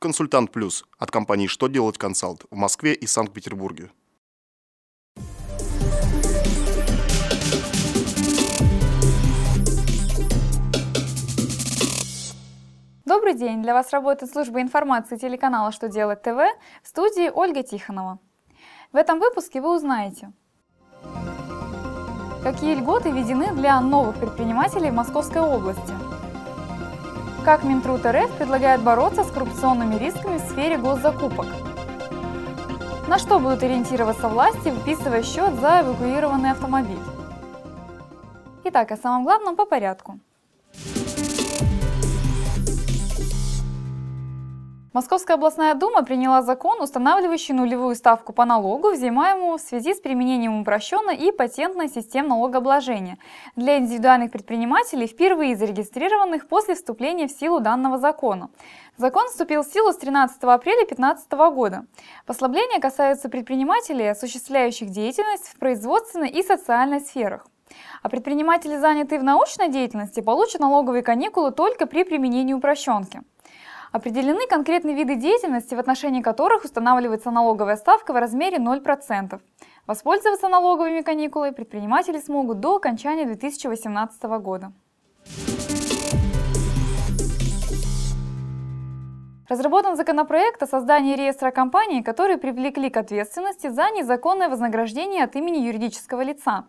Консультант Плюс от компании «Что делать консалт» в Москве и Санкт-Петербурге. Добрый день! Для вас работает служба информации телеканала «Что делать ТВ» в студии Ольга Тихонова. В этом выпуске вы узнаете, какие льготы введены для новых предпринимателей в Московской области, как Минтруд РФ предлагает бороться с коррупционными рисками в сфере госзакупок, на что будут ориентироваться власти, выписывая счет за эвакуированный автомобиль. Итак, о самом главном по порядку – Московская областная дума приняла закон, устанавливающий нулевую ставку по налогу, взимаемому в связи с применением упрощенной и патентной систем налогообложения для индивидуальных предпринимателей, впервые зарегистрированных после вступления в силу данного закона. Закон вступил в силу с 13 апреля 2015 года. Послабления касаются предпринимателей, осуществляющих деятельность в производственной и социальной сферах. А предприниматели, занятые в научной деятельности, получат налоговые каникулы только при применении упрощенки. Определены конкретные виды деятельности, в отношении которых устанавливается налоговая ставка в размере 0%. Воспользоваться налоговыми каникулами предприниматели смогут до окончания 2018 года. Разработан законопроект о создании реестра компаний, которые привлекли к ответственности за незаконное вознаграждение от имени юридического лица.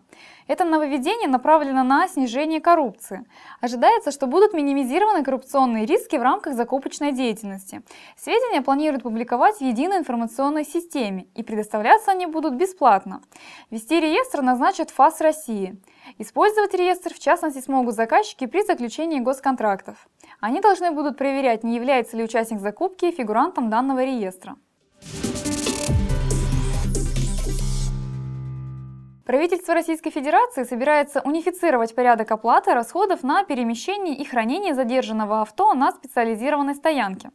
Это нововведение направлено на снижение коррупции. Ожидается, что будут минимизированы коррупционные риски в рамках закупочной деятельности. Сведения планируют публиковать в единой информационной системе, и предоставляться они будут бесплатно. Вести реестр назначат ФАС России. Использовать реестр в частности смогут заказчики при заключении госконтрактов. Они должны будут проверять, не является ли участник закупки фигурантом данного реестра. Правительство Российской Федерации собирается унифицировать порядок оплаты расходов на перемещение и хранение задержанного авто на специализированной стоянке.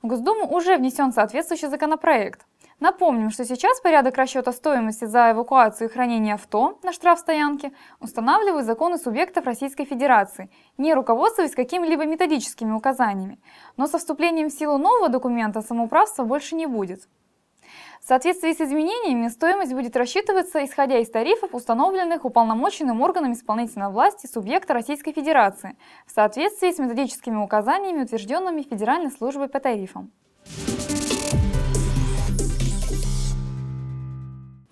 В Госдуму уже внесен соответствующий законопроект. Напомним, что сейчас порядок расчета стоимости за эвакуацию и хранение авто на штрафстоянке устанавливают законы субъектов Российской Федерации, не руководствуясь какими-либо методическими указаниями. Но со вступлением в силу нового документа самоуправства больше не будет. В соответствии с изменениями стоимость будет рассчитываться исходя из тарифов, установленных уполномоченным органом исполнительной власти субъекта Российской Федерации в соответствии с методическими указаниями, утвержденными Федеральной службой по тарифам.